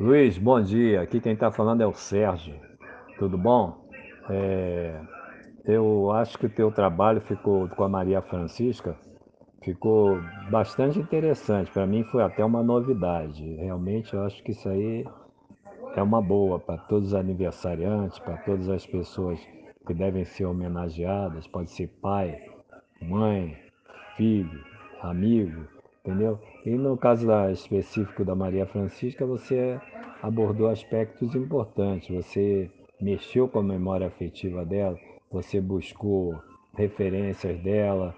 Luiz, bom dia. Aqui quem está falando é o Sérgio. Tudo bom? É, eu acho que o teu trabalho ficou com a Maria Francisca ficou bastante interessante. Para mim foi até uma novidade. Realmente eu acho que isso aí é uma boa para todos os aniversariantes, para todas as pessoas que devem ser homenageadas. Pode ser pai, mãe, filho, amigo, entendeu? E no caso específico da Maria Francisca, você abordou aspectos importantes. Você mexeu com a memória afetiva dela, você buscou referências dela,